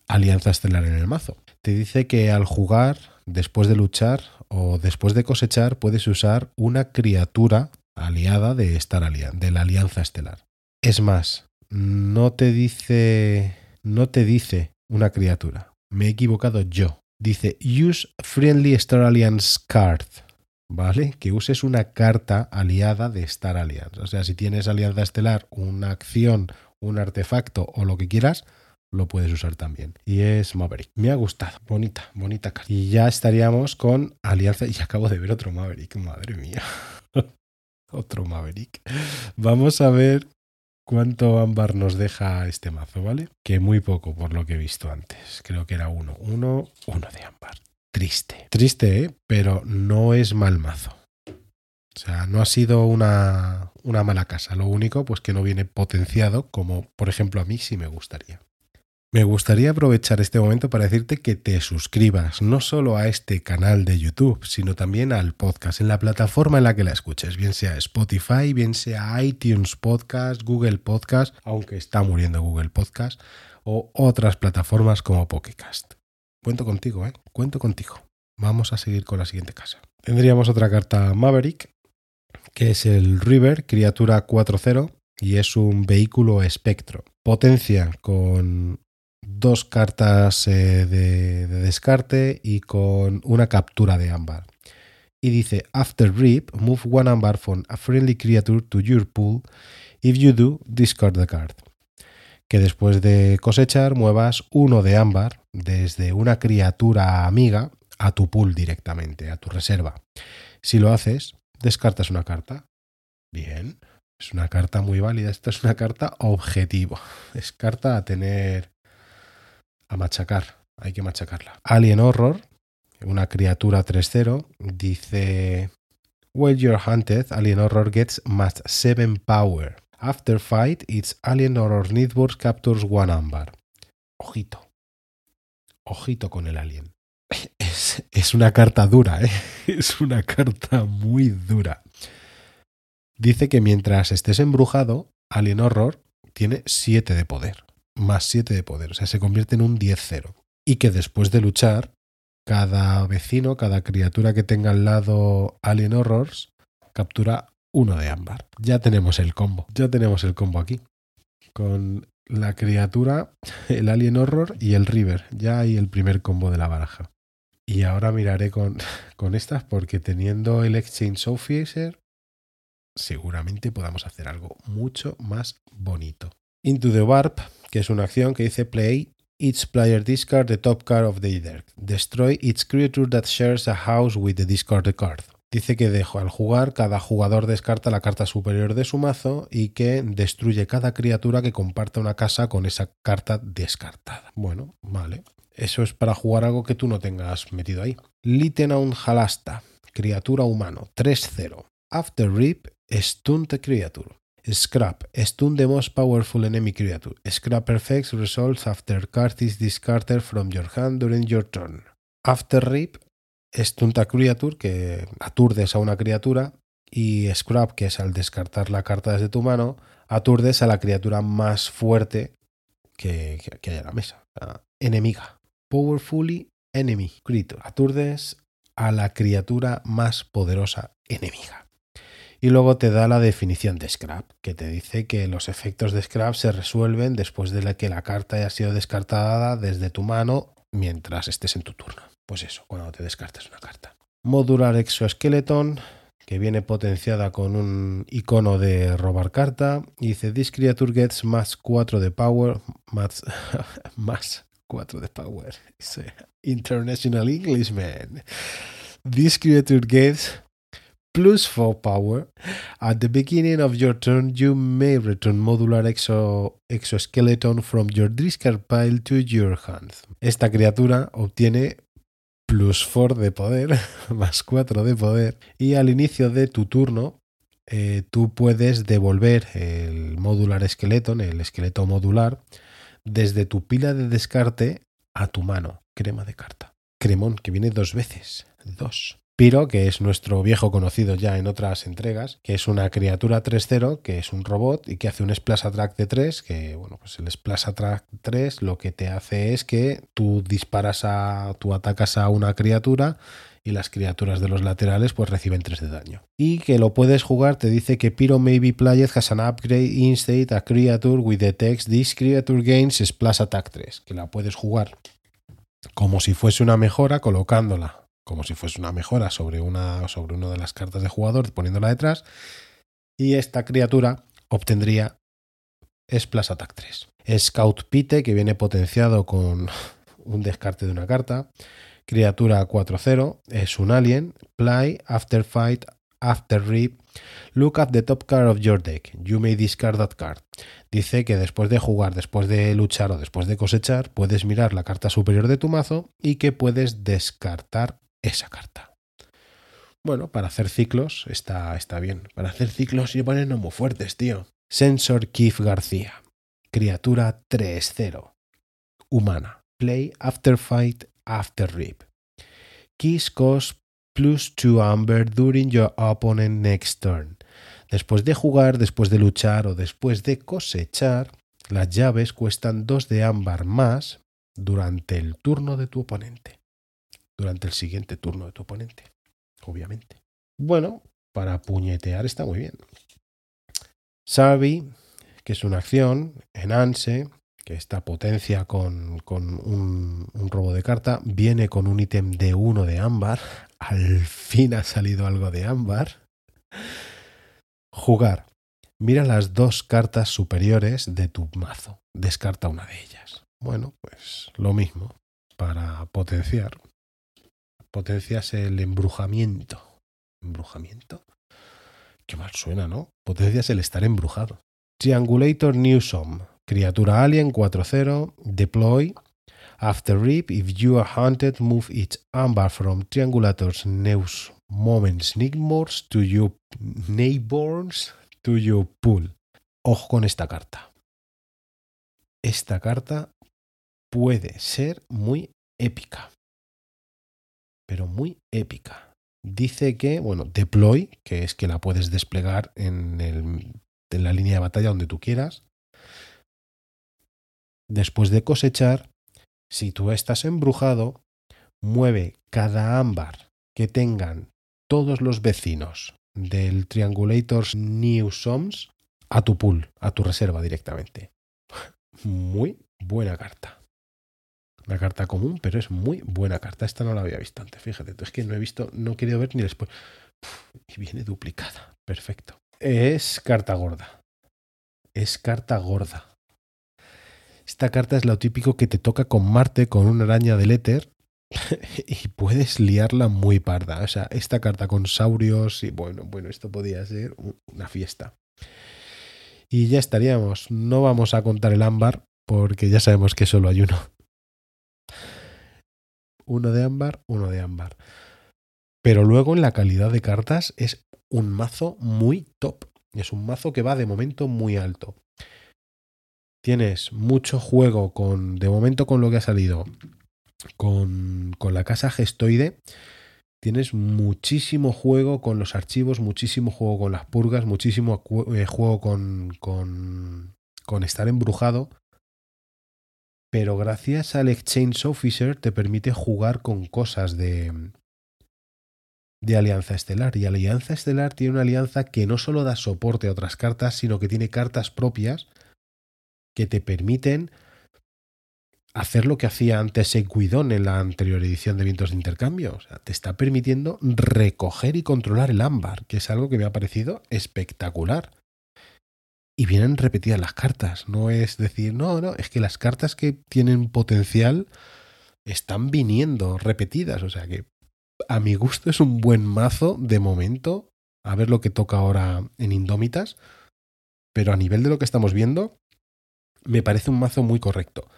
alianza estelar en el mazo. Te dice que al jugar, después de luchar o después de cosechar, puedes usar una criatura aliada de, estar de la alianza estelar. Es más, no te dice. No te dice una criatura. Me he equivocado yo. Dice Use Friendly Star Alliance Card. ¿Vale? Que uses una carta aliada de Star Alliance. O sea, si tienes alianza estelar, una acción, un artefacto o lo que quieras, lo puedes usar también. Y es Maverick. Me ha gustado. Bonita, bonita carta. Y ya estaríamos con Alianza. Y acabo de ver otro Maverick. Madre mía. Otro Maverick. Vamos a ver cuánto ámbar nos deja este mazo, ¿vale? Que muy poco por lo que he visto antes. Creo que era uno. Uno, uno de ámbar. Triste. Triste, ¿eh? Pero no es mal mazo. O sea, no ha sido una, una mala casa. Lo único, pues que no viene potenciado, como por ejemplo a mí sí me gustaría. Me gustaría aprovechar este momento para decirte que te suscribas no solo a este canal de YouTube, sino también al podcast, en la plataforma en la que la escuches, bien sea Spotify, bien sea iTunes Podcast, Google Podcast, aunque está muriendo Google Podcast, o otras plataformas como Pocketcast. Cuento contigo, ¿eh? Cuento contigo. Vamos a seguir con la siguiente casa. Tendríamos otra carta Maverick, que es el River, criatura 4-0, y es un vehículo espectro. Potencia con dos cartas eh, de, de, descarte y con una captura de ámbar. Y dice, after rip, move one ámbar from a friendly creature to your pool. If you do, discard the card. Que después de cosechar muevas uno de ámbar desde una criatura amiga a tu pool directamente, a tu reserva. Si lo haces, descartas una carta. Bien, es una carta muy válida. Esta es una carta objetivo. Es carta a tener a machacar. Hay que machacarla. Alien Horror, una criatura 3-0, dice: While you're hunted, Alien Horror gets más 7 power. After fight, its Alien Horror Network captures one amber. Ojito. Ojito con el alien. Es, es una carta dura, ¿eh? Es una carta muy dura. Dice que mientras estés embrujado, Alien Horror tiene 7 de poder más 7 de poder, o sea, se convierte en un 10-0. Y que después de luchar, cada vecino, cada criatura que tenga al lado Alien Horrors, captura uno de ámbar. Ya tenemos el combo, ya tenemos el combo aquí. Con la criatura, el Alien Horror y el River. Ya hay el primer combo de la baraja. Y ahora miraré con, con estas porque teniendo el Exchange Officer, seguramente podamos hacer algo mucho más bonito. Into the Warp, que es una acción que dice play each player discard the top card of the deck. Destroy each creature that shares a house with the discarded card. Dice que dejo al jugar, cada jugador descarta la carta superior de su mazo y que destruye cada criatura que comparta una casa con esa carta descartada. Bueno, vale. Eso es para jugar algo que tú no tengas metido ahí. Litenaun Halasta, criatura humano, 3-0. After Rip, Stunt Creature. Scrap. Stun the most powerful enemy creature. Scrap effects results after card is discarded from your hand during your turn. After Rip, Stunt a creature, que aturdes a una criatura. Y Scrap, que es al descartar la carta desde tu mano, aturdes a la criatura más fuerte que, haya en la mesa. Enemiga. Powerfully enemy creature. Aturdes a la criatura más poderosa enemiga. Y luego te da la definición de scrap, que te dice que los efectos de scrap se resuelven después de que la carta haya sido descartada desde tu mano mientras estés en tu turno. Pues eso, cuando te descartes una carta. Modular Exoskeleton, que viene potenciada con un icono de robar carta. Y dice, this creature gets más 4 de power, más, más 4 de power. International Englishman. This creature gets plus 4 power. At the beginning of your turn, you may return modular exo, exoskeleton from your discard pile to your hand. Esta criatura obtiene plus 4 de poder, más 4 de poder, y al inicio de tu turno, eh, tú puedes devolver el modular skeleton, el esqueleto modular, desde tu pila de descarte a tu mano. Crema de carta. Cremón, que viene dos veces. Dos. Piro, que es nuestro viejo conocido ya en otras entregas, que es una criatura 3-0, que es un robot y que hace un Splash Attack de 3, que bueno, pues el Splash Attack 3 lo que te hace es que tú disparas a, tú atacas a una criatura y las criaturas de los laterales pues reciben 3 de daño. Y que lo puedes jugar, te dice que Pyro Maybe Played has an upgrade instate a creature with the text This creature gains Splash Attack 3, que la puedes jugar como si fuese una mejora colocándola como si fuese una mejora sobre una, sobre de las cartas de jugador, poniéndola detrás. Y esta criatura obtendría Splash Attack 3. Scout Pite, que viene potenciado con un descarte de una carta. Criatura 4-0, es un alien. Play, After Fight, After Rip. Look at the top card of your deck. You may discard that card. Dice que después de jugar, después de luchar o después de cosechar, puedes mirar la carta superior de tu mazo y que puedes descartar esa carta. Bueno, para hacer ciclos está, está bien. Para hacer ciclos y ponernos muy fuertes, tío. Sensor Keith García. Criatura 3-0. Humana. Play after fight after rip. Keys cost plus 2 amber during your opponent next turn. Después de jugar, después de luchar o después de cosechar, las llaves cuestan 2 de ámbar más durante el turno de tu oponente. Durante el siguiente turno de tu oponente, obviamente. Bueno, para puñetear está muy bien. Sabi, que es una acción, Enhance, que esta potencia con, un, un, robo de carta, viene con un ítem de 1 de ámbar. Al fin ha salido algo de ámbar. Jugar. Mira las dos cartas superiores de tu mazo. Descarta una de ellas. Bueno, pues lo mismo. Para potenciar. Potencias el embrujamiento. ¿Embrujamiento? Qué mal suena, ¿no? Potencias el estar embrujado. Triangulator Newsom. Criatura Alien 4-0. Deploy. After Rip, if you are hunted, move each amber from Triangulator's News Moments Nickmores to your neighbors to your pool. Ojo con esta carta. Esta carta puede ser muy épica. Pero muy épica. Dice que, bueno, deploy, que es que la puedes desplegar en, el, en la línea de batalla donde tú quieras. Después de cosechar, si tú estás embrujado, mueve cada ámbar que tengan todos los vecinos del Triangulator's New Soms a tu pool, a tu reserva directamente. Muy buena carta. Una carta común, pero es muy buena carta. Esta no la había visto antes, fíjate. Es que no he visto, no he querido ver ni después. Y viene duplicada. Perfecto. Es carta gorda. Es carta gorda. Esta carta es lo típico que te toca con Marte con una araña del éter y puedes liarla muy parda. O sea, esta carta con saurios y bueno, bueno, esto podía ser una fiesta. Y ya estaríamos. No vamos a contar el ámbar porque ya sabemos que solo hay uno. Uno de ámbar, uno de ámbar. Pero luego en la calidad de cartas es un mazo muy top. Es un mazo que va de momento muy alto. Tienes mucho juego con, de momento con lo que ha salido, con, con la casa gestoide, tienes muchísimo juego con los archivos, muchísimo juego con las purgas, muchísimo eh, juego con, con, con estar embrujado. Pero gracias al Exchange Officer te permite jugar con cosas de, de Alianza Estelar. Y Alianza Estelar tiene una alianza que no solo da soporte a otras cartas, sino que tiene cartas propias que te permiten hacer lo que hacía antes Seguidón en la anterior edición de Vientos de Intercambio. O sea, te está permitiendo recoger y controlar el ámbar, que es algo que me ha parecido espectacular. Y vienen repetidas las cartas. No es decir, no, no, es que las cartas que tienen potencial están viniendo repetidas. O sea que a mi gusto es un buen mazo de momento. A ver lo que toca ahora en Indómitas. Pero a nivel de lo que estamos viendo, me parece un mazo muy correcto.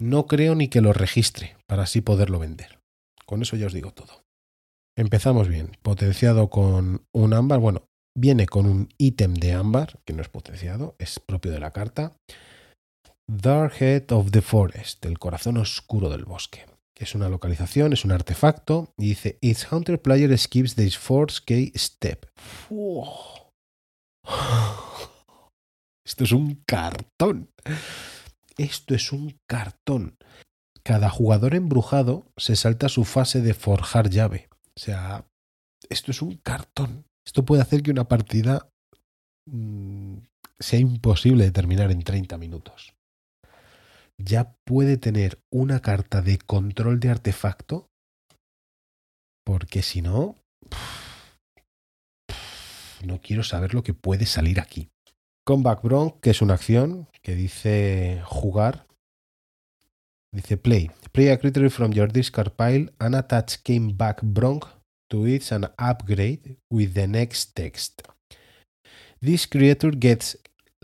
No creo ni que lo registre para así poderlo vender. Con eso ya os digo todo. Empezamos bien, potenciado con un ámbar, bueno, viene con un ítem de ámbar, que no es potenciado, es propio de la carta. Dark Head of the Forest, el corazón oscuro del bosque. Es una localización, es un artefacto, y dice, Its Hunter Player skips Force Key Step. Esto es un cartón. Esto es un cartón. Cada jugador embrujado se salta su fase de forjar llave. O sea, esto es un cartón. Esto puede hacer que una partida mm, sea imposible de terminar en 30 minutos. Ya puede tener una carta de control de artefacto, porque si no, no quiero saber lo que puede salir aquí. Comeback Bronc, que es una acción que dice jugar. Dice play. Play a creature from your discard pile and attach came back Bronc to its an upgrade with the next text. This creature gets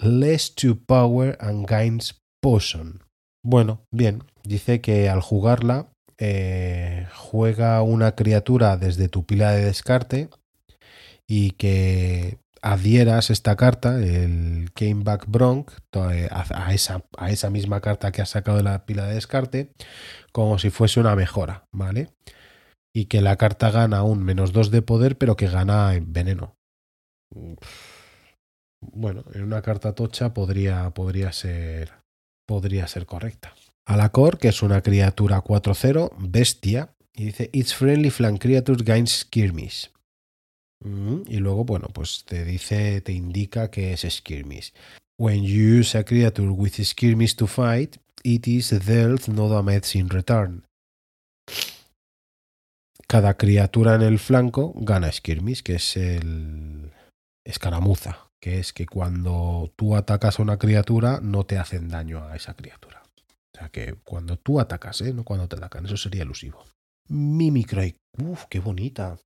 less to power and gains potion. Bueno, bien, dice que al jugarla eh, juega una criatura desde tu pila de descarte y que adhieras esta carta, el Back Bronc, eh, a esa, a esa misma carta que has sacado de la pila de descarte, como si fuese una mejora, ¿vale? Y que la carta gana un menos 2 de poder, pero que gana veneno. Bueno, en una carta tocha podría, podría, ser, podría ser correcta. Alacor, que es una criatura 4-0, bestia, y dice: Its friendly flank creature gains skirmish. Mm, y luego, bueno, pues te dice, te indica que es skirmish. When you use a creature with skirmish to fight, it is dealt no damage in return. Cada criatura en el flanco gana skirmish, que es el escaramuza, que es que cuando tú atacas a una criatura no te hacen daño a esa criatura. O sea que cuando tú atacas, ¿eh? no cuando te atacan, eso sería elusivo. Mimicry, uff, qué bonita.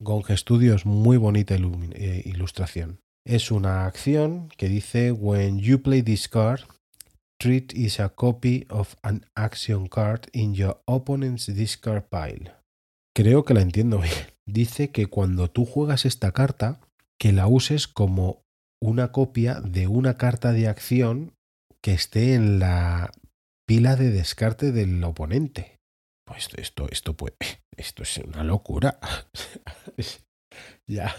Gong Studios, muy bonita eh, ilustración. Es una acción que dice: When you play this card, treat is a copy of an action card in your opponent's discard pile. Creo que la entiendo bien. Dice que cuando tú juegas esta carta, que la uses como una copia de una carta de acción que esté en la pila de descarte del oponente. Pues esto, esto, puede, esto es una locura. ya,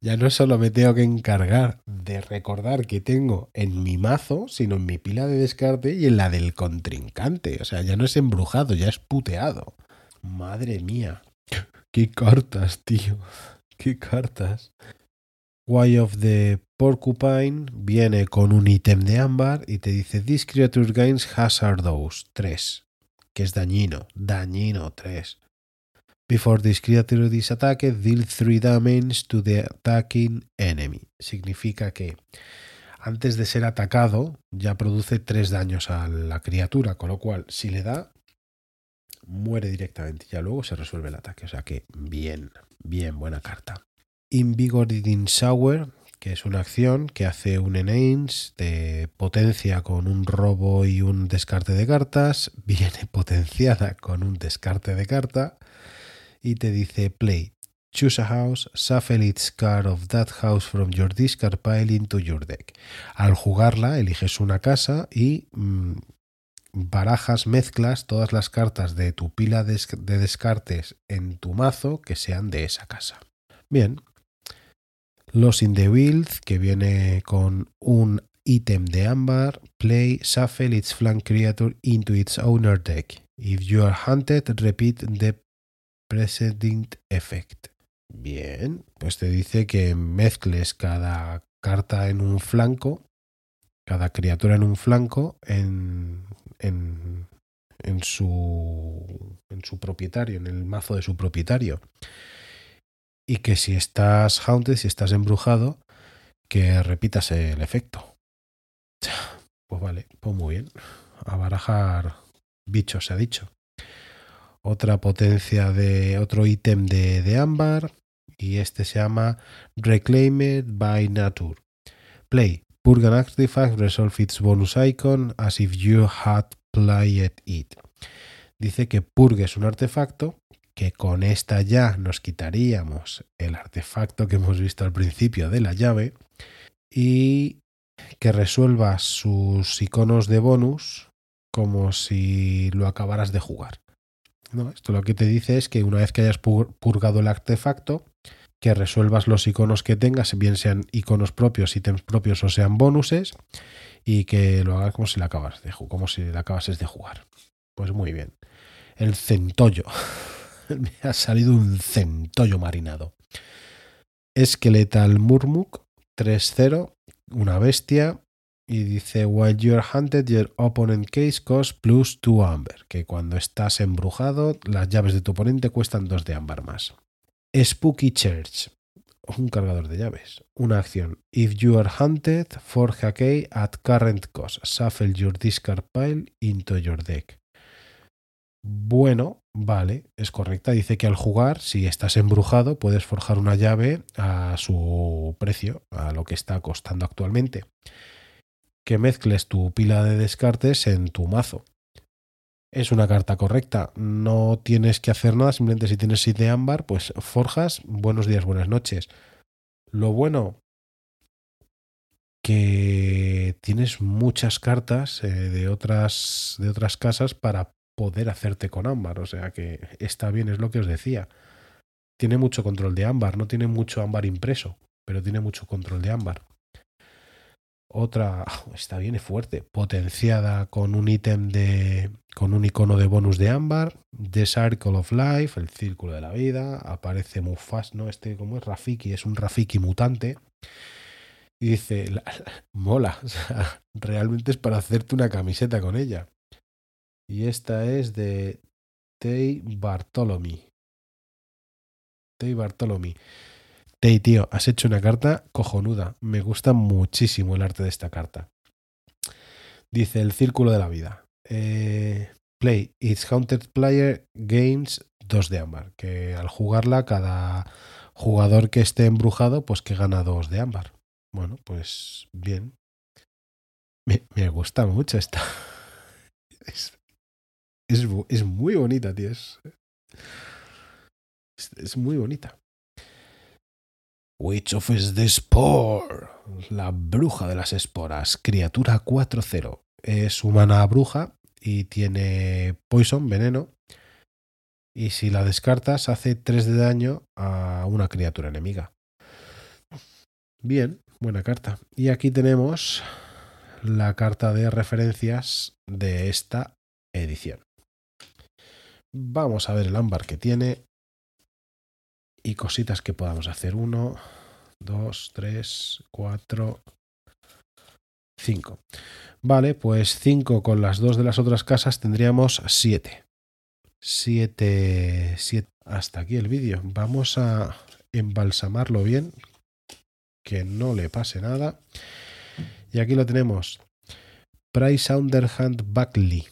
ya no solo me tengo que encargar de recordar que tengo en mi mazo, sino en mi pila de descarte y en la del contrincante. O sea, ya no es embrujado, ya es puteado. Madre mía. Qué cartas, tío. Qué cartas. Why of the Porcupine viene con un ítem de ámbar y te dice This creature gains hazard dose 3, que es dañino, dañino 3. Before this creature is attacked, deal 3 damage to the attacking enemy. Significa que antes de ser atacado ya produce 3 daños a la criatura, con lo cual si le da, muere directamente. Ya luego se resuelve el ataque. O sea que bien, bien, buena carta. Invigorating Shower, que es una acción que hace un enhance de potencia con un robo y un descarte de cartas, viene potenciada con un descarte de carta y te dice play. Choose a house, shuffle its card of that house from your discard pile into your deck. Al jugarla, eliges una casa y mm, barajas, mezclas todas las cartas de tu pila de descartes en tu mazo que sean de esa casa. Bien, los in the Wild, que viene con un ítem de ámbar, play, shuffle its flank creature into its owner deck. If you are hunted, repeat the preceding effect. Bien, pues te dice que mezcles cada carta en un flanco, cada criatura en un flanco, en, en, en, su, en su propietario, en el mazo de su propietario y que si estás haunted, si estás embrujado, que repitas el efecto. Pues vale, pues muy bien. A barajar bichos, se ha dicho. Otra potencia de otro ítem de, de ámbar. Y este se llama Reclaimed by Nature. Play. Purge an artifact, resolve its bonus icon as if you had played it. Dice que purgues un artefacto que con esta ya nos quitaríamos el artefacto que hemos visto al principio de la llave y que resuelva sus iconos de bonus como si lo acabaras de jugar. ¿No? Esto lo que te dice es que una vez que hayas purgado el artefacto, que resuelvas los iconos que tengas, bien sean iconos propios, ítems propios o sean bonuses, y que lo hagas como si acabas de como acabases de jugar. Pues muy bien. El centollo. me ha salido un centollo marinado. Skeletal Murmuk 3-0, una bestia. Y dice, while you're hunted, your opponent case costs plus 2 amber. Que cuando estás embrujado, las llaves de tu oponente cuestan 2 de ámbar más. Spooky Church, un cargador de llaves. Una acción. If you are hunted, forge a key at current cost. Shuffle your discard pile into your deck. Bueno, vale, es correcta. Dice que al jugar, si estás embrujado, puedes forjar una llave a su precio, a lo que está costando actualmente. Que mezcles tu pila de descartes en tu mazo. Es una carta correcta, no tienes que hacer nada, simplemente si tienes de ámbar, pues forjas, buenos días, buenas noches. Lo bueno, que tienes muchas cartas eh, de, otras, de otras casas para poder hacerte con ámbar, o sea que está bien, es lo que os decía. Tiene mucho control de ámbar, no tiene mucho ámbar impreso, pero tiene mucho control de ámbar. Otra, está bien, es fuerte, potenciada con un ítem de, con un icono de bonus de ámbar, The Circle of Life, el círculo de la vida, aparece Mufas, ¿no? Este como es Rafiki, es un Rafiki mutante. Y dice, mola, realmente es para hacerte una camiseta con ella. Y esta es de Tei Bartolomé. Tei Bartolomé. Tei, tío, has hecho una carta cojonuda. Me gusta muchísimo el arte de esta carta. Dice el círculo de la vida. Eh, play. It's Haunted Player Games 2 de ámbar. Que al jugarla, cada jugador que esté embrujado, pues que gana 2 de ámbar. Bueno, pues bien. Me, me gusta mucho esta. Es, es, muy bonita, tío. Es, es, muy bonita. Witch of the Spore. La bruja de las esporas. Criatura 4-0. Es humana bruja y tiene poison, veneno. Y si la descartas, hace 3 de daño a una criatura enemiga. Bien, buena carta. Y aquí tenemos la carta de referencias de esta edición. Vamos a ver el ámbar que tiene y cositas que podamos hacer. Uno, dos, tres, cuatro, cinco. Vale, pues cinco con las dos de las otras casas tendríamos siete. Siete, siete. Hasta aquí el vídeo. Vamos a embalsamarlo bien, que no le pase nada. Y aquí lo tenemos. Price Underhand Buckley.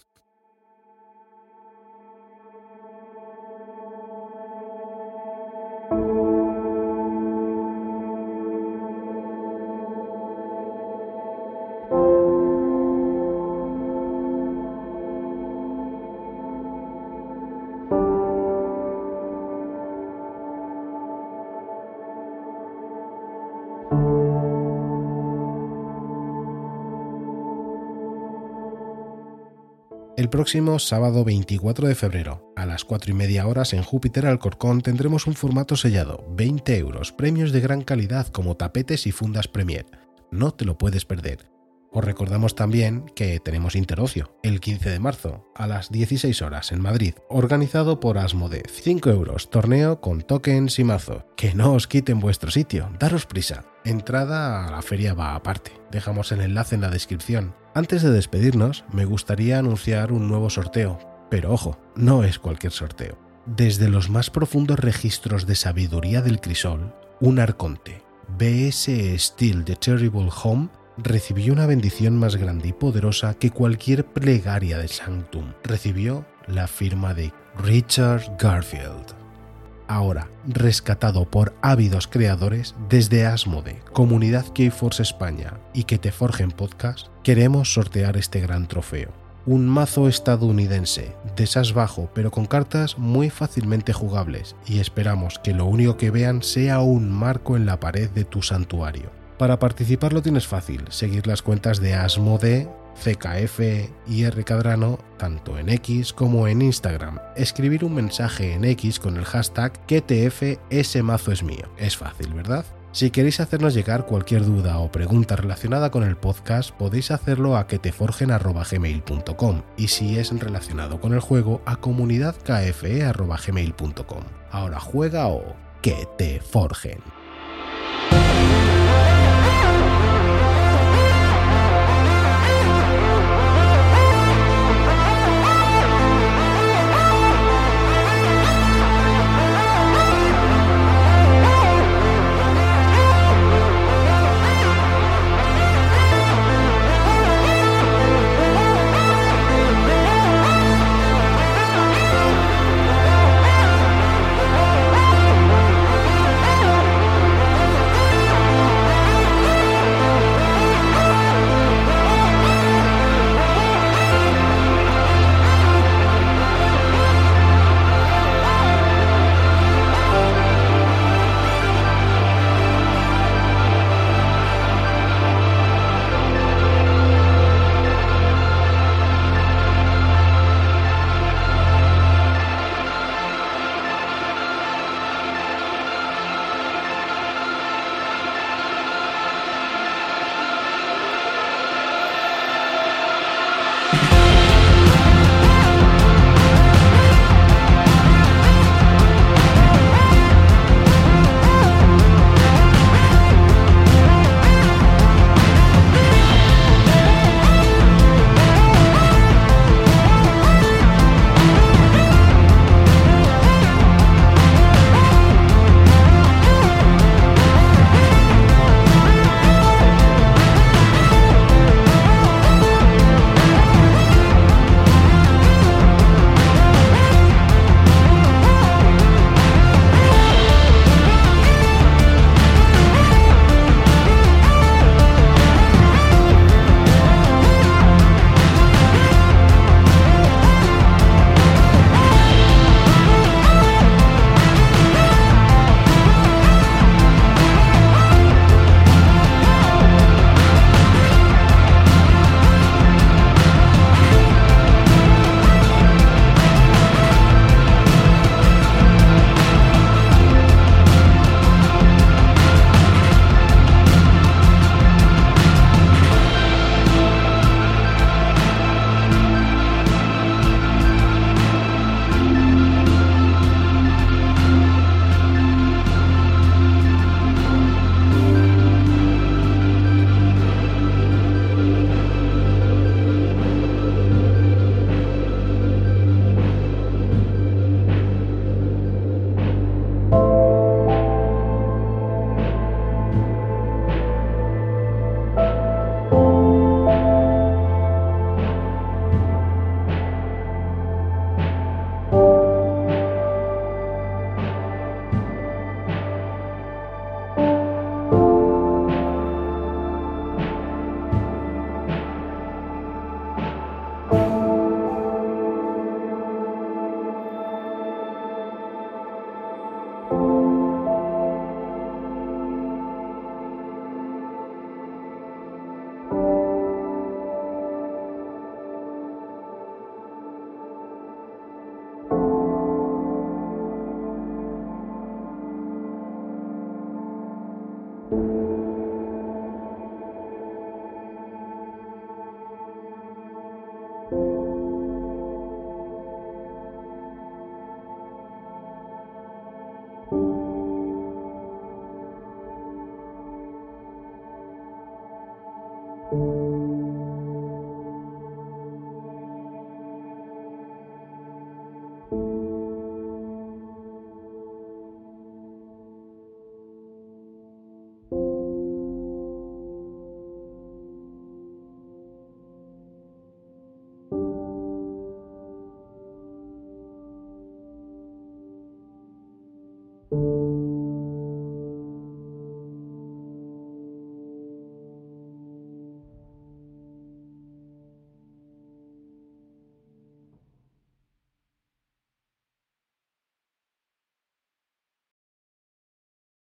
El próximo sábado 24 de febrero, a las 4 y media horas en Júpiter Alcorcón, tendremos un formato sellado, 20 euros, premios de gran calidad como tapetes y fundas Premier. No te lo puedes perder. Os recordamos también que tenemos Interocio, el 15 de marzo, a las 16 horas en Madrid, organizado por Asmode. 5 euros, torneo con tokens y mazo. Que no os quiten vuestro sitio, daros prisa. Entrada a la feria va aparte. Dejamos el enlace en la descripción. Antes de despedirnos, me gustaría anunciar un nuevo sorteo, pero ojo, no es cualquier sorteo. Desde los más profundos registros de sabiduría del crisol, un arconte, BS Steel de Terrible Home, recibió una bendición más grande y poderosa que cualquier plegaria de Sanctum. Recibió la firma de Richard Garfield ahora rescatado por ávidos creadores desde Asmode, comunidad Keyforce España y que te forjen podcast, queremos sortear este gran trofeo. Un mazo estadounidense, de SAS bajo, pero con cartas muy fácilmente jugables, y esperamos que lo único que vean sea un marco en la pared de tu santuario. Para participar lo tienes fácil, seguir las cuentas de Asmode CKF y R Cadrano tanto en X como en Instagram. Escribir un mensaje en X con el hashtag QTF ese mazo es mío. Es fácil, ¿verdad? Si queréis hacernos llegar cualquier duda o pregunta relacionada con el podcast, podéis hacerlo a queteforgen.gmail.com y si es relacionado con el juego, a comunidadkfe.gmail.com. Ahora juega o que te forjen.